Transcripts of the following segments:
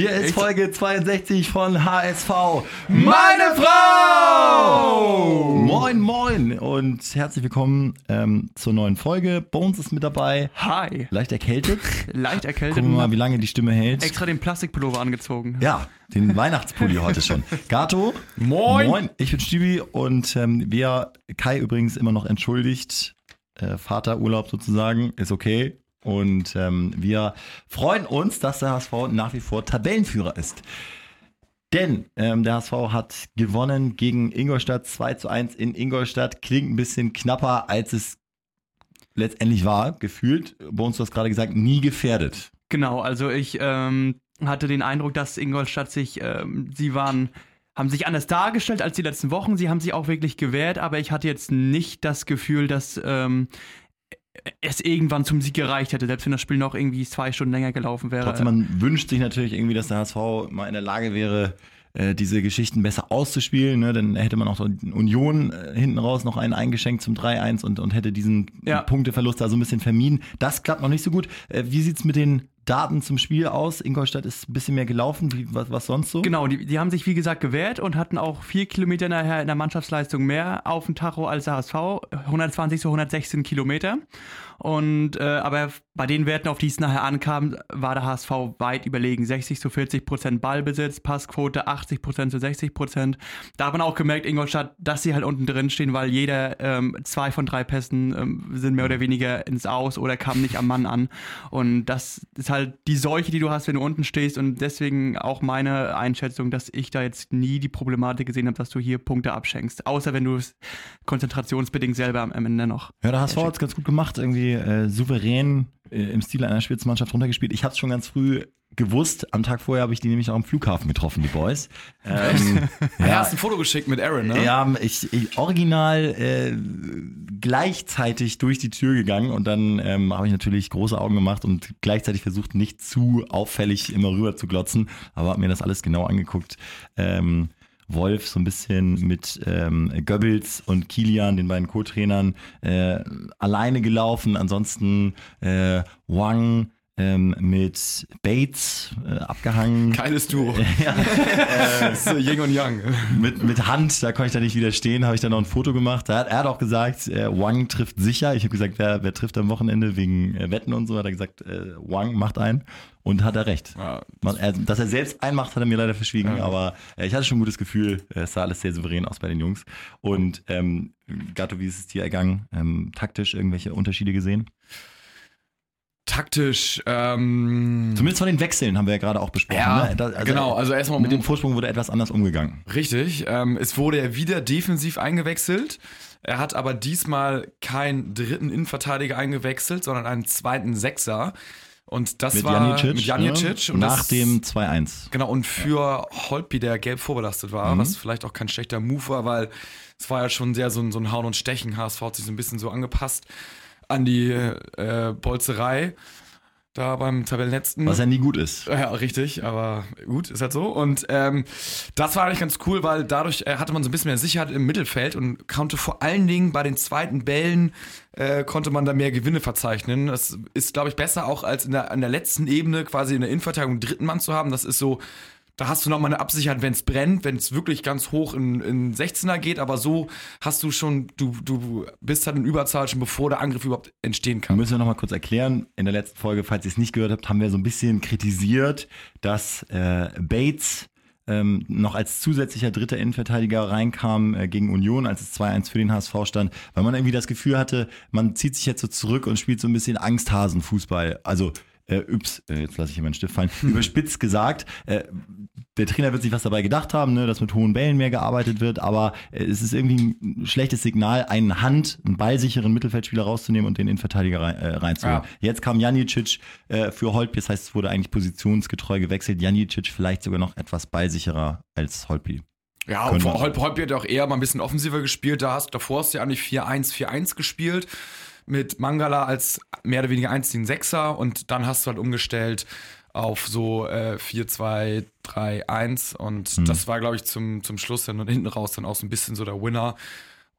Hier ist Folge 62 von HSV. Meine Frau! Moin, moin und herzlich willkommen ähm, zur neuen Folge. Bones ist mit dabei. Hi. Leicht erkältet. Leicht erkältet. Gucken wir mal, wie lange die Stimme hält. Extra den Plastikpullover angezogen. Ja, den Weihnachtspulli heute schon. Gato. Moin. Moin. Ich bin Stübi und ähm, wer Kai übrigens immer noch entschuldigt, äh, Vaterurlaub sozusagen, ist okay. Und ähm, wir freuen uns, dass der HSV nach wie vor Tabellenführer ist. Denn ähm, der HSV hat gewonnen gegen Ingolstadt 2 zu 1 in Ingolstadt. Klingt ein bisschen knapper, als es letztendlich war, gefühlt. Bei uns, du hast gerade gesagt, nie gefährdet. Genau, also ich ähm, hatte den Eindruck, dass Ingolstadt sich, ähm, sie waren, haben sich anders dargestellt als die letzten Wochen. Sie haben sich auch wirklich gewehrt, aber ich hatte jetzt nicht das Gefühl, dass ähm, es irgendwann zum Sieg gereicht hätte, selbst wenn das Spiel noch irgendwie zwei Stunden länger gelaufen wäre. Trotzdem, man wünscht sich natürlich irgendwie, dass der HSV mal in der Lage wäre, äh, diese Geschichten besser auszuspielen. Ne? Dann hätte man auch so Union äh, hinten raus noch einen eingeschenkt zum 3-1 und, und hätte diesen Ja. Punkteverlust da so ein bisschen vermieden. Das klappt noch nicht so gut. Äh, wie sieht's mit den Daten zum Spiel aus? Ingolstadt ist ein bisschen mehr gelaufen. Wie, was, was sonst so? Genau, die, die haben sich wie gesagt gewehrt und hatten auch vier Kilometer nachher in der Mannschaftsleistung mehr auf dem Tacho als der HSV. 120 zu 116 Kilometer. Und äh, aber bei den Werten, auf die es nachher ankam, war der HSV weit überlegen. 60 zu 40 Prozent Ballbesitz, Passquote 80 Prozent zu 60 Prozent. Da hat man auch gemerkt, Ingolstadt, dass sie halt unten drin stehen, weil jeder ähm, zwei von drei Pässen ähm, sind mehr oder weniger ins Aus oder kamen nicht am Mann an. Und das ist halt die Seuche, die du hast, wenn du unten stehst. Und deswegen auch meine Einschätzung, dass ich da jetzt nie die Problematik gesehen habe, dass du hier Punkte abschenkst. Außer wenn du es konzentrationsbedingt selber am Ende noch. Ja, der HSV hat es ganz gut gemacht, irgendwie äh, souverän äh, im Stil einer Spitzenmannschaft runtergespielt. Ich habe es schon ganz früh gewusst. Am Tag vorher habe ich die nämlich auch am Flughafen getroffen, die Boys. Ähm, Ja, hast ein Foto geschickt mit Aaron, ne? Ja, ich, ich original äh, gleichzeitig durch die Tür gegangen und dann ähm, habe ich natürlich große Augen gemacht und gleichzeitig versucht, nicht zu auffällig immer rüber zu glotzen, aber habe mir das alles genau angeguckt. Ähm, Wolf so ein bisschen mit ähm, Goebbels und Kilian, den beiden Co-Trainern, äh, alleine gelaufen. Ansonsten äh, Wang ähm, mit Bates äh, abgehangen. Geiles Duo. Ja, ist so Yin und Yang. mit, mit Hand, da konnte ich da nicht widerstehen, habe ich dann noch ein Foto gemacht. Er hat, er hat auch gesagt, äh, Wang trifft sicher. Ich habe gesagt, wer, wer trifft am Wochenende wegen äh, Wetten und so, hat er gesagt, äh, Wang macht einen. Und hat er recht. Ja. Man, er, dass er selbst einmacht, hat er mir leider verschwiegen, Ja. aber äh, ich hatte schon ein gutes Gefühl. äh, Es sah alles sehr souverän aus bei den Jungs. Und ähm, Gatto, wie ist es dir ergangen? Ähm, taktisch irgendwelche Unterschiede gesehen? Taktisch, ähm, Zumindest von den Wechseln haben wir ja gerade auch besprochen. ja, ne? Da- also, genau, also erstmal Mit dem Vorsprung wurde etwas anders umgegangen. Richtig, ähm, es wurde ja wieder defensiv eingewechselt. Er hat aber diesmal keinen dritten Innenverteidiger eingewechselt, sondern einen zweiten Sechser. Und das Mit war Janicic. mit Janicic. ne? und Nach das, dem 2-1. Genau, und für Holtby, der gelb vorbelastet war, Mhm. was vielleicht auch kein schlechter Move war, weil es war ja schon sehr so ein, so ein Hauen und Stechen. HSV hat sich so ein bisschen so angepasst an die äh, Bolzerei da beim Tabellenletzten. Was ja nie gut ist. Ja, richtig, aber gut, ist halt so. Und ähm, das war eigentlich ganz cool, weil dadurch äh, hatte man so ein bisschen mehr Sicherheit im Mittelfeld und konnte vor allen Dingen bei den zweiten Bällen äh, konnte man da mehr Gewinne verzeichnen. Das ist, glaube ich, besser auch als in der, an der letzten Ebene quasi in der Innenverteidigung einen dritten Mann zu haben. Das ist so, da hast du nochmal eine Absicherheit, wenn es brennt, wenn es wirklich ganz hoch in, in 16er geht, aber so hast du schon, du, du bist halt in Überzahl schon, bevor der Angriff überhaupt entstehen kann. Müssen wir nochmal kurz erklären. In der letzten Folge, falls ihr es nicht gehört habt, haben wir so ein bisschen kritisiert, dass äh, Bates ähm, noch als zusätzlicher dritter Innenverteidiger reinkam äh, gegen Union, als es 2-1 für den HSV stand, weil man irgendwie das Gefühl hatte, man zieht sich jetzt so zurück und spielt so ein bisschen Angsthasenfußball. Also äh, ups, äh, jetzt lasse ich hier meinen Stift fallen, überspitzt gesagt, äh, der Trainer wird sich was dabei gedacht haben, ne, dass mit hohen Bällen mehr gearbeitet wird, aber äh, es ist irgendwie ein schlechtes Signal, einen Hand, einen ballsicheren Mittelfeldspieler rauszunehmen und den Innenverteidiger rein, äh, reinzuholen. Ja. Jetzt kam Janicic äh, für Holtby, das heißt, es wurde eigentlich positionsgetreu gewechselt. Janicic vielleicht sogar noch etwas ballsicherer als Holtby. Ja, und Holp hat auch eher mal ein bisschen offensiver gespielt. Da hast, davor hast du ja eigentlich 4-1, 4-1 gespielt. Mit Mangala als mehr oder weniger einzigen Sechser. Und dann hast du halt umgestellt auf so äh, 4-2-3-1. Und Mhm. das war, glaube ich, zum, zum Schluss dann und hinten raus dann auch so ein bisschen so der Winner.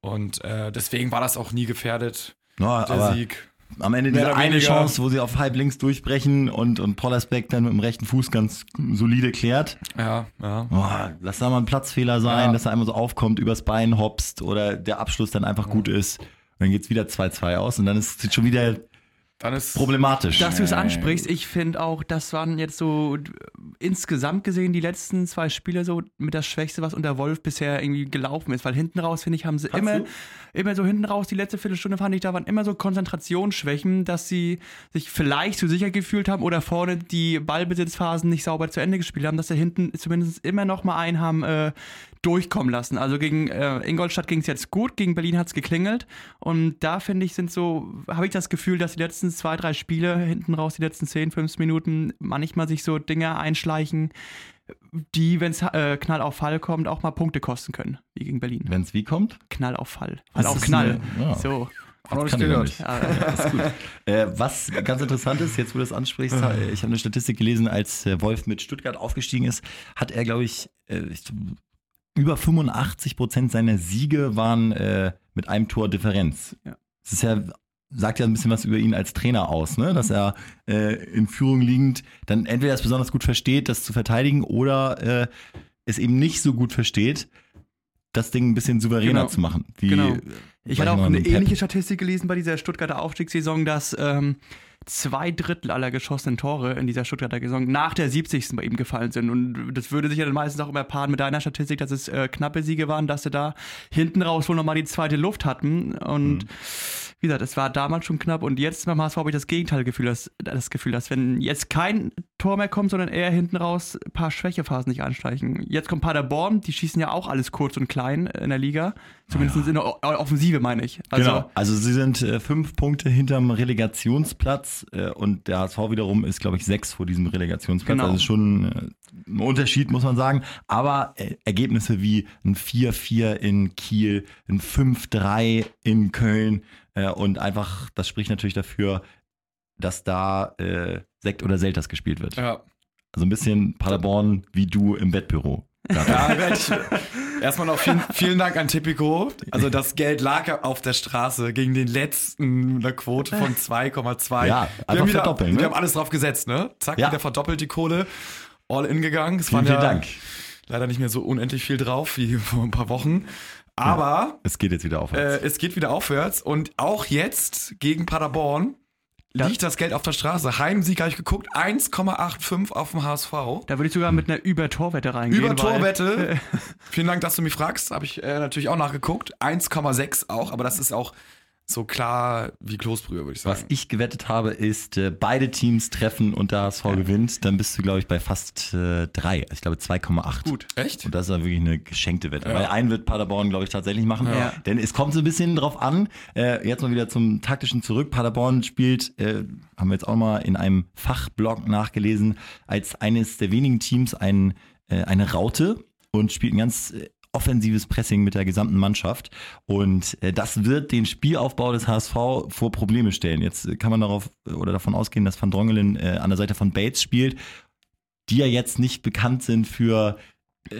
Und äh, deswegen war das auch nie gefährdet, No, der Sieg. am Ende diese eine. Chance, wo sie auf halb links durchbrechen und, und Pollersbeck dann mit dem rechten Fuß ganz solide klärt. Ja, ja. Boah, lass da mal ein Platzfehler sein, Ja. dass er einmal so aufkommt, übers Bein hopst oder der Abschluss dann einfach gut ist. Dann geht's wieder 2-2 aus und dann ist es schon wieder Dann ist problematisch. Dass du es ansprichst, ich finde auch, das waren jetzt so insgesamt gesehen die letzten zwei Spiele so mit das Schwächste, was unter Wolf bisher irgendwie gelaufen ist. Weil hinten raus, finde ich, haben sie immer, du? immer so hinten raus, die letzte Viertelstunde fand ich, da waren immer so Konzentrationsschwächen, dass sie sich vielleicht zu sicher gefühlt haben oder vorne die Ballbesitzphasen nicht sauber zu Ende gespielt haben, dass sie hinten zumindest immer noch mal einen haben äh, durchkommen lassen. Also gegen äh, Ingolstadt ging es jetzt gut, gegen Berlin hat es geklingelt und da finde ich, sind so, habe ich das Gefühl, dass die letzten zwei, drei Spiele hinten raus, die letzten 10, 15 Minuten, manchmal sich so Dinge einschleichen, die, wenn es äh, Knall auf Fall kommt, auch mal Punkte kosten können, wie gegen Berlin. Wenn es wie kommt? Knall auf Fall. Fall Das auf Knall. eine- ja. So. Noch nicht Kann ich gehört. Ja. Äh, was ganz interessant ist, jetzt wo du das ansprichst, ha- ich habe eine Statistik gelesen, als äh, Wolf mit Stuttgart aufgestiegen ist, hat er, glaube ich, äh, ich über 85 Prozent seiner Siege waren äh, mit einem Tor Differenz. Ja. Das ist ja, sagt ja ein bisschen was über ihn als Trainer aus, ne? dass er äh, in Führung liegend dann entweder es besonders gut versteht, das zu verteidigen oder äh, es eben nicht so gut versteht, das Ding ein bisschen souveräner Genau. zu machen. Wie, Genau. Ich hatte auch eine ähnliche Statistik gelesen bei dieser Stuttgarter Aufstiegssaison, dass ähm, zwei Drittel aller geschossenen Tore in dieser Stuttgarter Saison nach der 70. bei ihm gefallen sind. Und das würde sich ja dann meistens auch immer paaren mit deiner Statistik, dass es äh, knappe Siege waren, dass sie da hinten raus wohl nochmal die zweite Luft hatten. Und wie gesagt, es war damals schon knapp und jetzt beim HSV habe ich das Gegenteil Gefühl, dass, das Gefühl, dass wenn jetzt kein Tor mehr kommt, sondern eher hinten raus ein paar Schwächephasen nicht anschleichen. Jetzt kommt Paderborn, die schießen ja auch alles kurz und klein in der Liga. Zumindest in der O- Offensive, meine ich. Also, genau. Also sie sind äh, fünf Punkte hinterm Relegationsplatz äh, und der HSV wiederum ist, glaube ich, sechs vor diesem Relegationsplatz. Genau. Also schon äh, ein Unterschied, muss man sagen. Aber äh, Ergebnisse wie ein 4-4 in Kiel, ein 5-3 in Köln äh, und einfach, das spricht natürlich dafür, dass da äh, Sekt oder Selters gespielt wird. Ja. Also ein bisschen Paderborn wie du im Bettbüro. Ja, erstmal noch vielen, vielen Dank an Tipico. Also das Geld lag auf der Straße gegen den letzten mit einer Quote von 2,2. Ja, wir haben, wieder, verdoppeln, ne? wir haben alles drauf gesetzt, ne? Zack, Ja. wieder verdoppelt die Kohle. All in gegangen. Es Vielen, waren vielen ja Dank. leider nicht mehr so unendlich viel drauf wie vor ein paar Wochen. Aber Es geht jetzt wieder aufwärts. äh, es geht wieder aufwärts und auch jetzt gegen Paderborn liegt das Geld auf der Straße. Heimsieg habe ich geguckt, 1,85 auf dem HSV. Da würde ich sogar mit einer Über-Torwette reingehen. Über weil- Torwette. Vielen Dank, dass du mich fragst. Habe ich äh, natürlich auch nachgeguckt. 1,6 auch, aber das ist auch so klar wie Kloßbrühe, würde ich sagen. Was ich gewettet habe, ist, äh, beide Teams treffen und der HSV gewinnt. Dann bist du, glaube ich, bei fast äh, drei. Ich glaube 2,8. Gut. Echt? Und das ist ja wirklich eine geschenkte Wette. Ja. Weil einen wird Paderborn, glaube ich, tatsächlich machen. Ja. Denn es kommt so ein bisschen drauf an. Äh, jetzt mal wieder zum taktischen zurück. Paderborn spielt, äh, haben wir jetzt auch mal in einem Fachblog nachgelesen, als eines der wenigen Teams ein, äh, eine Raute und spielt ein ganz äh, offensives Pressing mit der gesamten Mannschaft. Und äh, das wird den Spielaufbau des HSV vor Probleme stellen. Jetzt äh, kann man darauf äh, oder davon ausgehen, dass Van Drongelen an der Seite von Bates spielt, die ja jetzt nicht bekannt sind für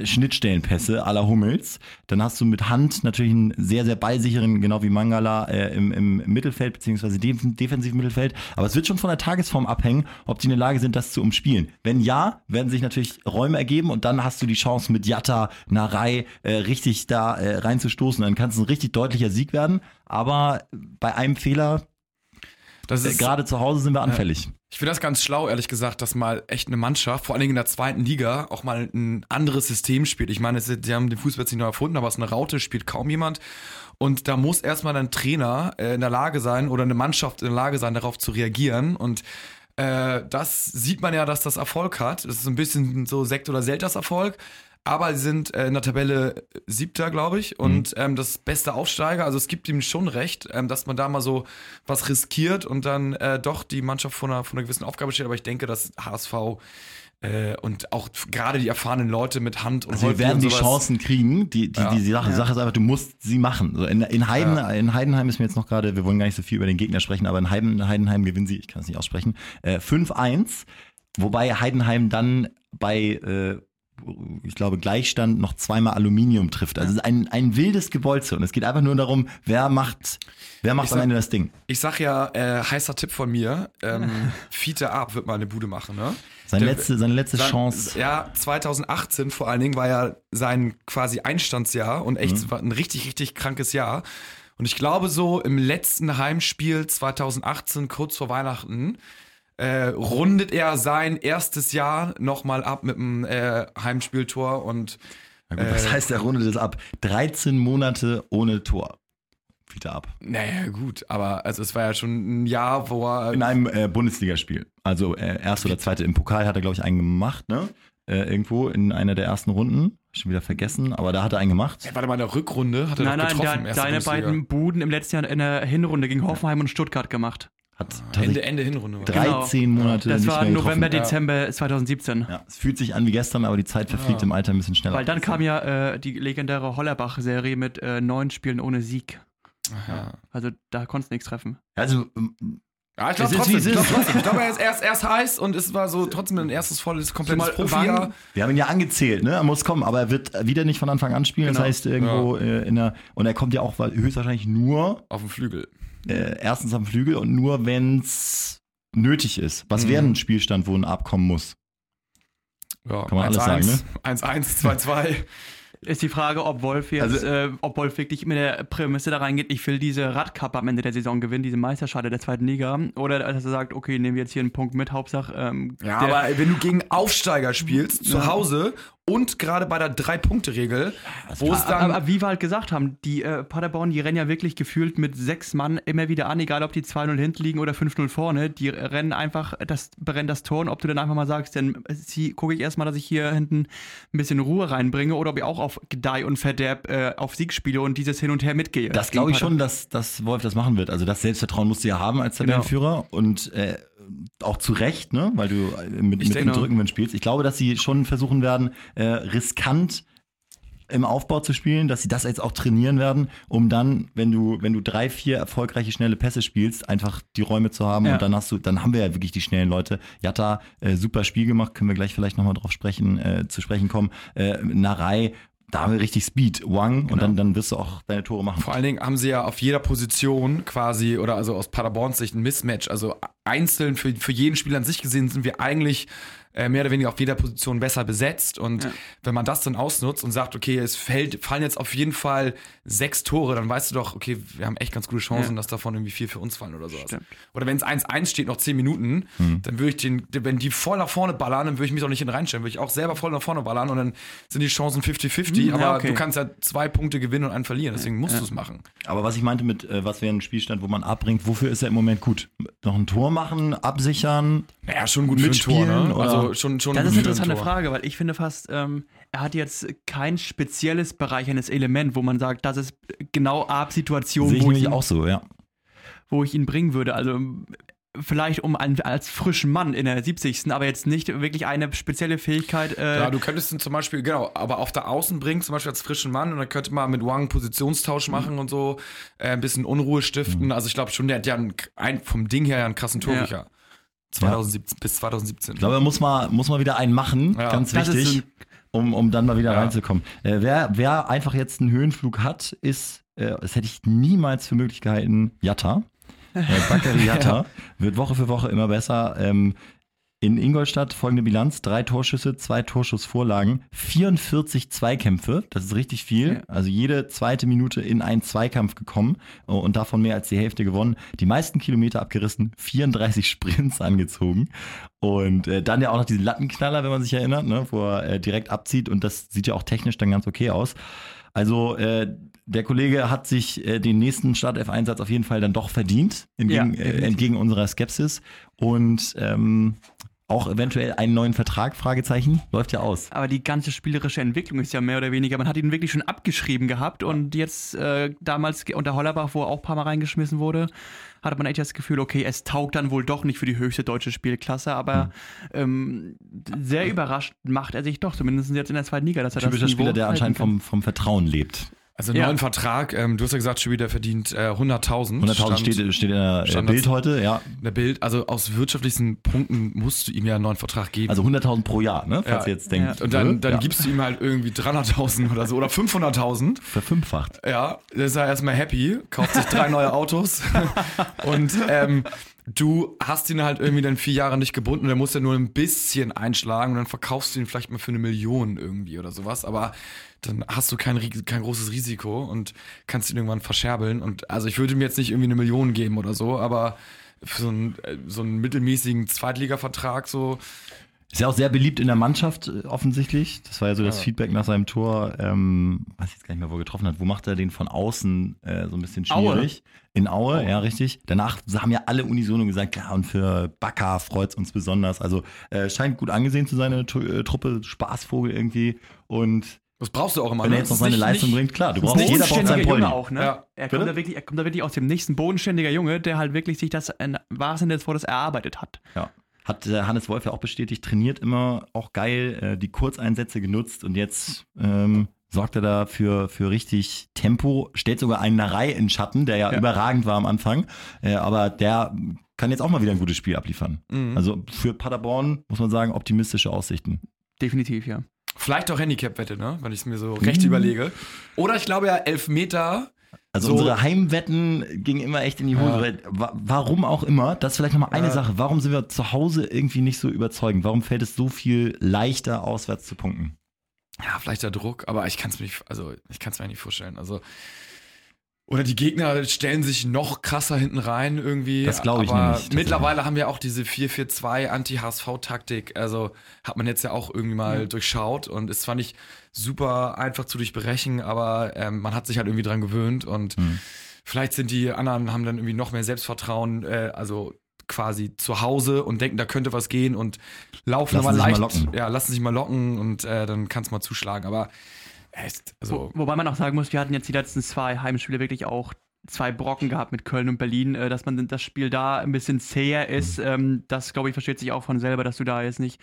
Schnittstellenpässe la Hummels. Dann hast du mit Hand natürlich einen sehr, sehr ballsicheren, genau wie Mangala, äh, im, im Mittelfeld, beziehungsweise def defensiven Mittelfeld. Aber es wird schon von der Tagesform abhängen, ob die in der Lage sind, das zu umspielen. Wenn ja, werden sich natürlich Räume ergeben und dann hast du die Chance mit Jatta, Narei äh, richtig da äh, reinzustoßen. Dann kann es ein richtig deutlicher Sieg werden. Aber bei einem Fehler, Das äh, ist, gerade zu Hause, sind wir anfällig. ich finde das ganz schlau, ehrlich gesagt, dass mal echt eine Mannschaft, vor allen Dingen in der zweiten Liga, auch mal ein anderes System spielt. Ich meine, sie haben den Fußball jetzt nicht neu erfunden, aber es ist eine Raute, spielt kaum jemand. Und da muss erstmal ein Trainer äh, in der Lage sein oder eine Mannschaft in der Lage sein, darauf zu reagieren. Und äh, das sieht man ja, dass das Erfolg hat. Das ist ein bisschen so Sekt- oder Selters-Erfolg. Aber sie sind äh, in der Tabelle siebter, glaube ich, und ähm, das beste Aufsteiger. Also es gibt ihm schon recht, ähm, dass man da mal so was riskiert und dann äh, doch die Mannschaft vor einer, vor einer gewissen Aufgabe steht. Aber ich denke, dass HSV äh, und auch gerade die erfahrenen Leute mit Hand und Also wir Holtby werden und die Chancen kriegen. Die, die, Ja. die Sache, Sache ist einfach, du musst sie machen. So in, in, Heiden, in Heidenheim ist mir jetzt noch gerade, wir wollen gar nicht so viel über den Gegner sprechen, aber in Heiden, Heidenheim gewinnen sie, ich kann es nicht aussprechen, äh, 5-1. Wobei Heidenheim dann bei äh, ich glaube, Gleichstand noch zweimal Aluminium trifft. Also es ist ein, ein wildes Gebolze und es geht einfach nur darum, wer macht, wer macht Ich am sag- Ende das Ding. Ich sag ja, äh, heißer Tipp von mir, ähm, Fiete Ab wird mal eine Bude machen, ne? Seine Der- letzte, seine letzte Sein- Chance. Ja, 2018 vor allen Dingen war ja sein quasi Einstandsjahr und echt Mhm. war ein richtig, richtig krankes Jahr. Und ich glaube, so im letzten Heimspiel 2018, kurz vor Weihnachten, äh, rundet er sein erstes Jahr nochmal ab mit einem äh, Heimspieltor und Na gut, was äh, heißt, er rundet es ab? 13 Monate ohne Tor. Wieder ab. naja, gut, aber also es war ja schon ein Jahr, wo er. In einem äh, Bundesligaspiel. Also äh, erste oder zweite. Im Pokal hat er, glaube ich, einen gemacht, ne? Äh, irgendwo in einer der ersten Runden. Schon wieder vergessen, aber da hat er einen gemacht. Ja, warte mal, in der Rückrunde hat er Nein, doch nein, getroffen. der, erste deine Bundesliga. beiden Buden im letzten Jahr in der Hinrunde gegen Hoffenheim und Stuttgart gemacht. Hat Ende, Ende Hinrunde. war. 13 Monate Das nicht war getroffen. November, Ja. Dezember 2017. Ja, es fühlt sich an wie gestern, aber die Zeit verfliegt Ja. im Alter ein bisschen schneller. Weil dann kam ja äh, die legendäre Hollerbach-Serie mit äh, neun Spielen ohne Sieg. Ja. Also da konntest du nichts treffen. also, ähm, Ja, ich glaube trotzdem. ist. trotzdem. Ich glaube, er ist erst, erst heiß und es war so trotzdem ein erstes volles, komplettes Profi-Jahr. Wir haben ihn ja angezählt, ne? Er muss kommen, aber er wird wieder nicht von Anfang an spielen. Genau. Das heißt, irgendwo äh, in der. Und er kommt ja auch höchstwahrscheinlich nur Auf dem Flügel. äh, erstens am Flügel und nur, wenn es nötig ist. Was Mhm. wäre ein Spielstand, wo ein Abkommen muss? Ja, Kann man alles sagen, ne? 1-1, 2-2. Ist die Frage, ob Wolf jetzt, Also- äh, ob Wolf wirklich mit der Prämisse da reingeht, ich will diese Radcup am Ende der Saison gewinnen, diese Meisterschale der zweiten Liga. Oder dass er sagt, okay, nehmen wir jetzt hier einen Punkt mit, Hauptsache. Ähm, Ja, aber wenn du gegen Aufsteiger spielst, zu Ja. Hause und gerade bei der Drei-Punkte-Regel, wo es dann. aber wie wir halt gesagt haben, die äh, Paderborn, die rennen ja wirklich gefühlt mit sechs Mann immer wieder an, egal ob die 2-0 hinten liegen oder 5-0 vorne. Die rennen einfach, das brennen das Tor und ob du dann einfach mal sagst, dann gucke ich erstmal, dass ich hier hinten ein bisschen Ruhe reinbringe oder ob ich auch auf Gedeih und Verderb äh, auf Sieg spiele und dieses Hin und Her mitgehe. Das glaube ich Pader- schon, dass, dass Wolf das machen wird. Also das Selbstvertrauen musst du ja haben als Genau. Tabellenführer und äh, auch zu Recht, ne? weil du äh, mit, mit dem Rückenwind spielst. Ich glaube, dass sie schon versuchen werden, äh, riskant im Aufbau zu spielen, dass sie das jetzt auch trainieren werden, um dann, wenn du, wenn du drei, vier erfolgreiche schnelle Pässe spielst, einfach die Räume zu haben Ja. und dann hast du, dann haben wir ja wirklich die schnellen Leute. Jatta, äh, super Spiel gemacht, können wir gleich vielleicht nochmal drauf sprechen, äh, zu sprechen kommen. Äh, Narei, da haben wir richtig Speed, Wang und dann, dann wirst du auch deine Tore machen. Vor allen Dingen haben sie ja auf jeder Position quasi, oder also aus Paderborns Sicht ein Mismatch. Also einzeln für, für jeden Spieler an sich gesehen sind wir eigentlich mehr oder weniger auf jeder Position besser besetzt. Und Ja. wenn man das dann ausnutzt und sagt, okay, es fällt, fallen jetzt auf jeden Fall sechs Tore, dann weißt du doch, okay, wir haben echt ganz gute Chancen, Ja. dass davon irgendwie vier für uns fallen oder sowas. Stimmt. Oder wenn es 1-1 steht, noch zehn Minuten, dann würde ich den, wenn die voll nach vorne ballern, dann würde ich mich doch nicht hinten reinstellen, würde ich auch selber voll nach vorne ballern und dann sind die Chancen 50-50, Hm, aber ja, okay. du kannst ja zwei Punkte gewinnen und einen verlieren, deswegen musst du es machen. Aber was ich meinte mit, äh, was wäre ein Spielstand, wo man abbringt, wofür ist er im Moment gut? Noch ein Tor machen, absichern? Ja, schon gut für ein Mitspielen, Tor, ne? oder? Also schon, schon Das ist eine interessante Tor. Frage, weil ich finde fast, ähm, er hat jetzt kein spezielles bereicherndes Element, wo man sagt, das ist genau Ab-Situation, Sehe ich wo, ich ihn- auch so, ja. wo ich ihn bringen würde. Also ähm, vielleicht um einen, als frischen Mann in der 70. aber jetzt nicht wirklich eine spezielle Fähigkeit. Äh, Ja, du könntest ihn zum Beispiel, genau, aber auf der Außen bringen, zum Beispiel als frischen Mann, und dann könnte man mit Wang Positionstausch Mhm. machen und so, äh, ein bisschen Unruhe stiften. Also ich glaube schon, der hat ja einen, ein, vom Ding her ja einen krassen Torriecher. 2017, Bis 2017. Ich glaube, muss mal, muss mal wieder einen machen, Ja. ganz wichtig, um, um dann mal wieder Ja. reinzukommen. Äh, wer, wer einfach jetzt einen Höhenflug hat, ist, äh, das hätte ich niemals für möglich gehalten, Jatta. Äh, Bakary Jatta wird Woche für Woche immer besser. Ähm, in Ingolstadt folgende Bilanz: drei Torschüsse, zwei Torschussvorlagen, 44 Zweikämpfe. Das ist richtig viel. Ja. Also jede zweite Minute in einen Zweikampf gekommen äh, und davon mehr als die Hälfte gewonnen. Die meisten Kilometer abgerissen, 34 Sprints angezogen. Und äh, dann ja auch noch diesen Lattenknaller, wenn man sich erinnert, ne, wo er äh, direkt abzieht. Und das sieht ja auch technisch dann ganz okay aus. Also äh, der Kollege hat sich äh, den nächsten Startelf-Einsatz auf jeden Fall dann doch verdient, entgegen, Ja, äh, entgegen unserer Skepsis. Und ähm, auch eventuell einen neuen Vertrag, Fragezeichen, läuft ja aus. aber die ganze spielerische Entwicklung ist ja mehr oder weniger, man hat ihn wirklich schon abgeschrieben gehabt und jetzt äh, damals unter Hollerbach, wo er auch ein paar Mal reingeschmissen wurde, hatte man echt das Gefühl, okay, es taugt dann wohl doch nicht für die höchste deutsche Spielklasse, aber ähm, sehr überrascht macht er sich doch, zumindest jetzt in der zweiten Liga, dass er Typischer das Spieler, der anscheinend vom, vom Vertrauen lebt. Also Ja. neuen Vertrag, ähm, du hast ja gesagt, Schibi, der verdient äh, 100.000. 100.000 Stand steht, steht in der Stand- Bild heute, ja. in der Bild. Also aus wirtschaftlichen Punkten musst du ihm ja einen neuen Vertrag geben. Also 100.000 pro Jahr, ne? Falls Ja. ihr jetzt denkt. und dann, dann ja, gibst du ihm halt irgendwie 300.000 oder so oder 500.000. verfünffacht. Ja, ist ja erstmal happy, kauft sich drei neue Autos und ähm, du hast ihn halt irgendwie dann vier Jahre nicht gebunden, der muss ja nur ein bisschen einschlagen und dann verkaufst du ihn vielleicht mal für eine Million irgendwie oder sowas, aber dann hast du kein, kein großes Risiko und kannst ihn irgendwann verscherbeln und also ich würde ihm jetzt nicht irgendwie eine Million geben oder so, aber für so einen, äh, so einen mittelmäßigen Zweitliga-Vertrag so, Ist ja auch sehr beliebt in der Mannschaft äh, offensichtlich. Das war ja so das Ja. Feedback nach seinem Tor. Ähm, weiß ich jetzt gar nicht mehr, wo er getroffen hat. Wo macht er den von außen äh, so ein bisschen schwierig? In Aue, ja, richtig. Danach haben ja alle unisono gesagt, klar, und für Bakker freut es uns besonders. Also äh, scheint gut angesehen zu sein, eine äh, Truppe, Spaßvogel irgendwie. Und das brauchst du auch immer. wenn ne? er jetzt noch seine nicht- Leistung nicht- bringt, klar, du brauchst, jeder braucht sein bodenständiger Polni. Junge auch, ne? Ja. Er, Bitte? kommt da wirklich, er kommt da wirklich aus dem nächsten bodenständiger Junge, der halt wirklich sich das in wahrsten Sinne des Wortes erarbeitet hat. Ja. Hat äh, Hannes Wolf ja auch bestätigt, trainiert immer auch geil, äh, die Kurzeinsätze genutzt und jetzt ähm, sorgt er da für, für richtig Tempo, stellt sogar einen Narei in Schatten, der ja, Ja. überragend war am Anfang, äh, aber der kann jetzt auch mal wieder ein gutes Spiel abliefern. Mhm. Also für Paderborn muss man sagen, optimistische Aussichten. Definitiv, ja. Vielleicht auch Handicap-Wette, ne? Wenn ich es mir so recht überlege. Oder ich glaube ja, Elfmeter. Also So- unsere Heimwetten gingen immer echt in die Hose. Ja. Warum auch immer, das ist vielleicht nochmal eine Ja. Sache. Warum sind wir zu Hause irgendwie nicht so überzeugend? Warum fällt es so viel leichter, auswärts zu punkten? Ja, vielleicht der Druck, aber ich kann es mir also ich kann es mir nicht vorstellen. Also oder die Gegner stellen sich noch krasser hinten rein irgendwie. Das glaube ich aber nämlich, tatsächlich. Mittlerweile haben wir auch diese 4-4-2 Anti-HSV-Taktik. Also hat man jetzt ja auch irgendwie mal durchschaut und ist zwar nicht super einfach zu durchbrechen, aber ähm, man hat sich halt irgendwie dran gewöhnt und Hm. vielleicht sind die anderen, haben dann irgendwie noch mehr Selbstvertrauen, äh, also quasi zu Hause und denken, da könnte was gehen und laufen Lassen aber sich mal leicht, locken. ja, lassen sich mal locken und äh, dann kann es mal zuschlagen. Aber echt, also Wo, wobei man auch sagen muss, wir hatten jetzt die letzten zwei Heimspiele wirklich auch zwei Brocken gehabt mit Köln und Berlin, äh, dass man das Spiel da ein bisschen zäher ist. Ähm, das, glaube ich, versteht sich auch von selber, dass du da jetzt nicht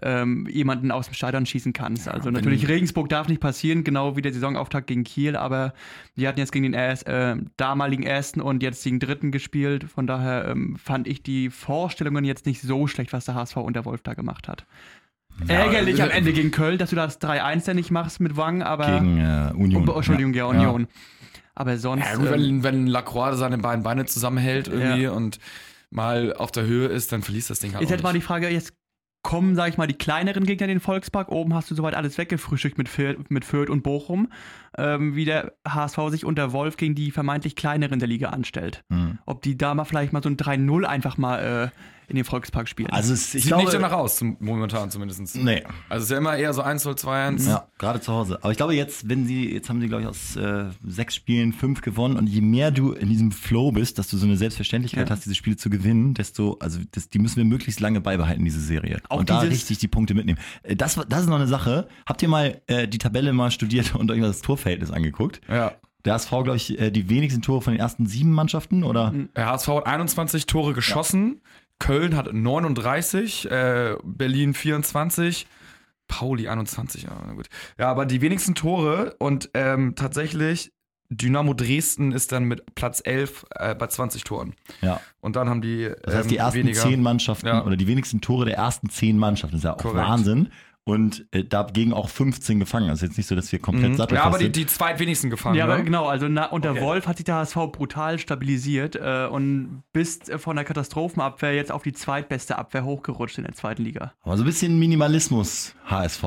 ähm, jemanden aus dem Stadion schießen kannst. also wenn- natürlich, Regensburg darf nicht passieren, genau wie der Saisonauftakt gegen Kiel, aber wir hatten jetzt gegen den erst, äh, damaligen ersten und jetzt den dritten gespielt. Von daher ähm, fand ich die Vorstellungen jetzt nicht so schlecht, was der HSV unter Wolf da gemacht hat. Ärgerlich äh, am Ende gegen Köln, dass du das 3-1 ja nicht machst mit Wang, aber. Gegen äh, Union. Oh, Entschuldigung, ja, Union. Aber sonst. Ja, gut, ähm, wenn, wenn Lacroix seine beiden Beine zusammenhält irgendwie und mal auf der Höhe ist, dann verliest das Ding halt auch halt mal die. Frage, jetzt kommen, sag ich mal, die kleineren Gegner in den Volkspark. Oben hast du soweit alles weggefrühstückt mit Fürth, mit Fürth und Bochum. Ähm, wie der HSV sich unter Wolf gegen die vermeintlich kleineren der Liga anstellt. Hm. Ob die da mal vielleicht mal so ein 3-0 einfach mal äh, in den Volkspark spielen. Also es, ich Sieht glaube, nicht danach aus, zum, momentan zumindest. Nee. Also es ist ja immer eher so 1-0, 2-1. Ja, gerade zu Hause. Aber ich glaube jetzt, wenn sie, jetzt haben sie, glaube ich, aus äh, sechs Spielen fünf gewonnen und je mehr du in diesem Flow bist, dass du so eine Selbstverständlichkeit Ja. hast, diese Spiele zu gewinnen, desto, also das, die müssen wir möglichst lange beibehalten, diese Serie. Auch und da richtig die Punkte mitnehmen. Äh, Das, das ist noch eine Sache. Habt ihr mal äh, die Tabelle mal studiert und euch mal das Torverhältnis angeguckt? Ja. Der HSV, glaube ich, äh, die wenigsten Tore von den ersten sieben Mannschaften, oder? Der HSV hat 21 Tore geschossen, Köln hat 39, äh, Berlin 24, Pauli 21, ja, gut. Ja, aber die wenigsten Tore und ähm, tatsächlich Dynamo Dresden ist dann mit Platz 11 äh, bei 20 Toren. Ja. Und dann haben die, Das heißt, die ähm, ersten weniger. zehn Mannschaften Ja. oder die wenigsten Tore der ersten zehn Mannschaften, das ist ja auch Korrekt. Wahnsinn. Und äh, dagegen auch 15 gefangen. Also jetzt nicht so, dass wir komplett Mhm. satt Ja, aber die, die zweitwenigsten gefangen. Ja, aber ne? genau, also na, unter Okay. Wolf hat sich der HSV brutal stabilisiert äh, und bis äh, von der Katastrophenabwehr jetzt auf die zweitbeste Abwehr hochgerutscht in der zweiten Liga. Aber so ein bisschen Minimalismus HSV.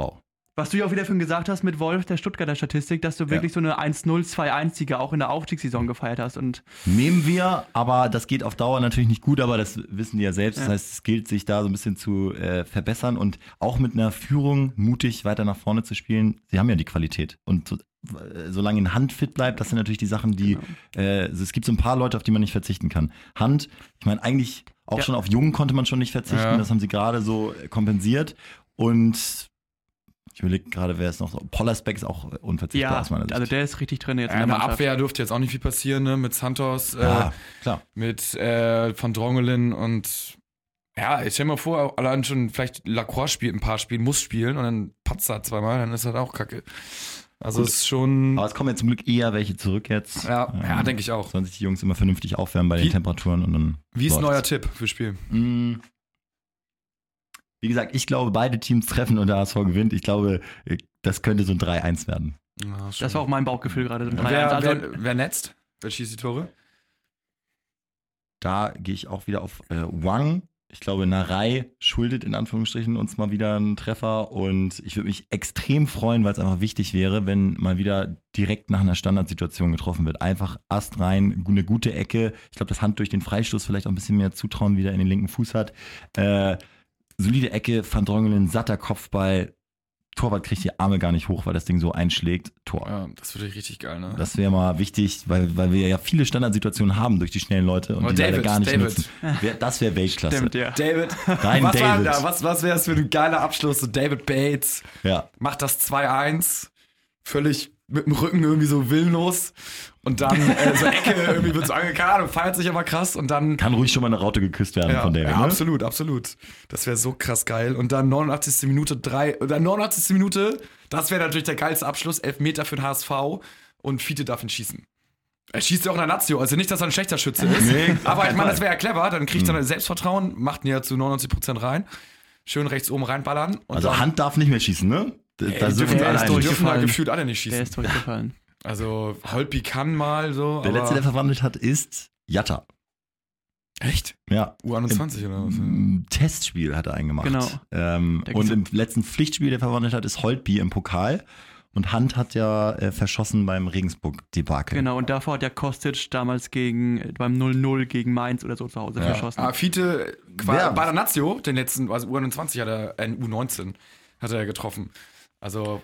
Was du ja auch wieder vorhin gesagt hast mit Wolf, der Stuttgarter Statistik, dass du wirklich so eine 1-0, 2-1-Sieger auch in der Aufstiegssaison gefeiert hast. Und Nehmen wir, aber das geht auf Dauer natürlich nicht gut, aber das wissen die ja selbst. Das Ja. heißt, es gilt, sich da so ein bisschen zu äh, verbessern und auch mit einer Führung mutig weiter nach vorne zu spielen. Sie haben ja die Qualität. Und so, äh, solange in Hand fit bleibt, das sind natürlich die Sachen, die, äh, also es gibt so ein paar Leute, auf die man nicht verzichten kann. Hand, ich meine, eigentlich auch Ja. schon auf Jungen konnte man schon nicht verzichten. Ja. Das haben sie gerade so kompensiert. Und ich überlege gerade, wer ist noch so. Pollersbeck ist auch äh, unverzichtbar ja, aus meiner Sicht. also der ist richtig drin jetzt Ja, in der der Mannschaft. Abwehr dürfte jetzt auch nicht viel passieren, ne? Mit Santos, äh, ja, klar. mit äh, Van Drongelen und ja, ich stell mir vor, allein schon vielleicht Lacroix spielt ein paar Spiele, muss spielen und dann patzt er zweimal, dann ist das auch kacke. Also Gut. es ist schon. Aber es kommen ja zum Glück eher welche zurück jetzt. Ja, ja Ähm, denke ich auch. Sollen sich die Jungs immer vernünftig aufwärmen bei Wie- den Temperaturen und dann. Wie ist läuft's. neuer Tipp fürs Spiel? Mm. Wie gesagt, ich glaube, beide Teams treffen und der HSV gewinnt. Ich glaube, das könnte so ein 3-1 werden. Ja, Das war auch mein Bauchgefühl gerade. Und 3-1. wer, Also, wer, wer netzt? Wer schießt die Tore? Da gehe ich auch wieder auf äh, Wang. Ich glaube, Narei schuldet in Anführungsstrichen uns mal wieder einen Treffer und ich würde mich extrem freuen, weil es einfach wichtig wäre, wenn mal wieder direkt nach einer Standardsituation getroffen wird. Einfach Ast rein, eine gute Ecke. Ich glaube, das Hand durch den Freistoß vielleicht auch ein bisschen mehr Zutrauen wieder in den linken Fuß hat. Äh, solide Ecke, Van Drongelen, satter Kopfball. Torwart kriegt die Arme gar nicht hoch, weil das Ding so einschlägt. Tor. Ja, das würde richtig geil, ne? Das wäre mal wichtig, weil, weil wir ja viele Standardsituationen haben durch die schnellen Leute und Aber die leider David, gar nicht David. nutzen. Das wäre Weltklasse. Stimmt, ja. David, Dein was, war, David. da, was, was wäre es für ein geiler Abschluss? So David Bates Ja. macht das 2-1, völlig mit dem Rücken irgendwie so willenlos und dann äh, so Ecke irgendwie wird so angekarrt und feiert sich aber krass und dann Kann ruhig schon mal eine Raute geküsst werden ja, von David. ja, ne? absolut, absolut. Das wäre so krass geil. Und dann 89. Minute 3, oder 89. Minute, das wäre natürlich der geilste Abschluss, Elfmeter für den HSV und Fiete darf ihn schießen. Er schießt ja auch in der Nazio, also nicht, dass er ein schlechter Schütze ist. Nee, aber ich meine, das wäre ja clever, dann kriegt Mhm. er Selbstvertrauen, macht ihn ja zu 99% rein. Schön rechts oben reinballern. Und Also dann, Hand darf nicht mehr schießen, ne? Da, Ey, da dürfen, der alle dürfen da gefühlt alle nicht Der schießen. ist durchgefallen. Also Holpi kann mal so, Der aber letzte, der verwandelt hat, ist Jatta. echt? Ja. U21 oder was? Im Testspiel hat er einen gemacht. Genau. Ähm, und im letzten Pflichtspiel, der verwandelt hat, ist Holtby im Pokal. Und Hand hat ja äh, verschossen beim Regensburg-Debakel. Genau, und davor hat ja Kostic damals gegen, beim 0-0 gegen Mainz oder so zu Hause Ja. verschossen. Ah, Fiete, qua- Wer? bei der Nazio, den letzten, also U21 hat er, äh, U19 hat er getroffen. Also,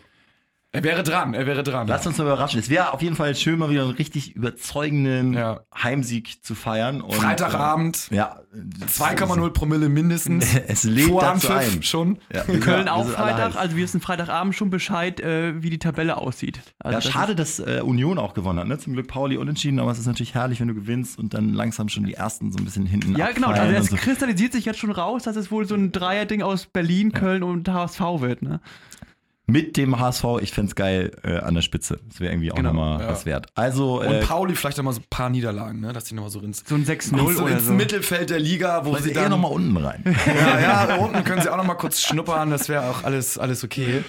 er wäre dran, er wäre dran. Lasst uns mal überraschen. Es wäre auf jeden Fall schön, mal wieder einen richtig überzeugenden Ja. Heimsieg zu feiern. Und, Freitagabend, Äh, ja. 2,0 Promille mindestens. Es lädt Vor dazu ein. schon. Ja, wir Köln wir auch Freitag, also wir wissen Freitagabend schon Bescheid, äh, wie die Tabelle aussieht. Also Ja, das schade, dass äh, Union auch gewonnen hat. Ne? Zum Glück Pauli unentschieden, aber es ist natürlich herrlich, wenn du gewinnst und dann langsam schon die ersten so ein bisschen hinten ja, genau. Also es so. kristallisiert sich jetzt schon raus, dass es wohl so ein Dreierding aus Berlin, Köln und HSV wird. Ne? Mit dem HSV, ich fände es geil, äh, an der Spitze. Das wäre irgendwie auch Genau, nochmal ja. was wert. Also, Und äh, Pauli vielleicht noch mal so ein paar Niederlagen, ne? dass die nochmal so ins, So ein 6-0 so oder ins so. Mittelfeld der Liga, wo vielleicht sie eher dann nochmal unten rein. Ja, ja, da unten können sie auch noch mal kurz schnuppern, das wäre auch alles, alles okay.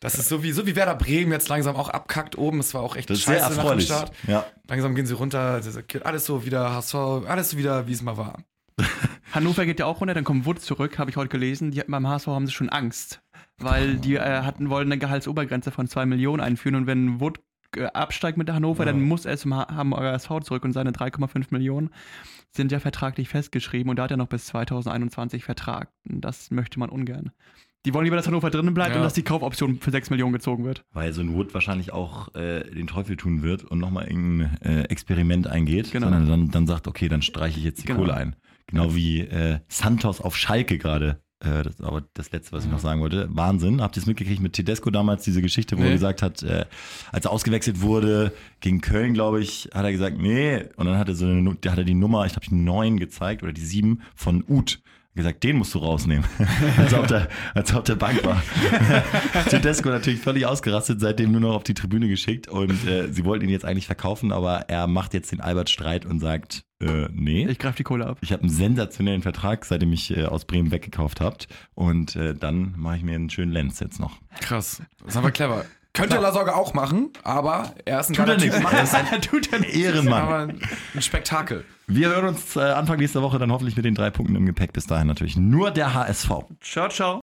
Das ist so wie, so wie Werder Bremen jetzt langsam auch abkackt oben. Es war auch echt Das scheiße nach dem erfreulich. Start. Ja. Langsam gehen sie runter, alles so wieder HSV, alles so wieder, wie es mal war. Hannover geht ja auch runter, dann kommt Wood zurück, habe ich heute gelesen. Die, beim HSV haben sie schon Angst, weil die äh, hatten, wollen eine Gehaltsobergrenze von 2 Millionen einführen und wenn Wood äh, absteigt mit der Hannover, Ja. dann muss er zum Ha- Hamburger SV zurück und seine 3,5 Millionen sind ja vertraglich festgeschrieben und da hat er noch bis 2021 Vertrag. Und das möchte man ungern. Die wollen lieber, dass Hannover drinnen bleibt Ja. und dass die Kaufoption für 6 Millionen gezogen wird. Weil so ein Wood wahrscheinlich auch äh, den Teufel tun wird und nochmal irgendein äh, Experiment eingeht, Genau. sondern dann, dann sagt, okay, dann streiche ich jetzt die Genau. Kohle ein. Genau wie äh, Santos auf Schalke gerade. Äh, das aber das Letzte, was ich noch sagen wollte. Wahnsinn. Habt ihr es mitgekriegt mit Tedesco damals, diese Geschichte, wo Nee. er gesagt hat, äh, als er ausgewechselt wurde, gegen Köln, glaube ich, hat er gesagt, nee. Und dann hat er, so eine, hat er die Nummer, ich glaube, die 9 gezeigt oder die 7 von Uth. Gesagt, den musst du rausnehmen. als, er auf der, als er auf der Bank war. Tedesco natürlich völlig ausgerastet, seitdem nur noch auf die Tribüne geschickt. Und äh, sie wollten ihn jetzt eigentlich verkaufen, aber er macht jetzt den Albert Streit und sagt, äh, nee. Ich greife die Kohle ab. Ich habe einen sensationellen Vertrag, seitdem ich äh, aus Bremen weggekauft habt. Und äh, dann mache ich mir einen schönen Lenz jetzt noch. Krass. Das ist aber clever. Könnte Lasogga auch machen, aber er ist ein Tut er nicht. Typ. Er das ist ein Tut er nicht. Ehrenmann. aber ein Spektakel. Wir hören uns äh, Anfang nächster Woche dann hoffentlich mit den drei Punkten im Gepäck. Bis dahin natürlich nur der HSV. Ciao, ciao.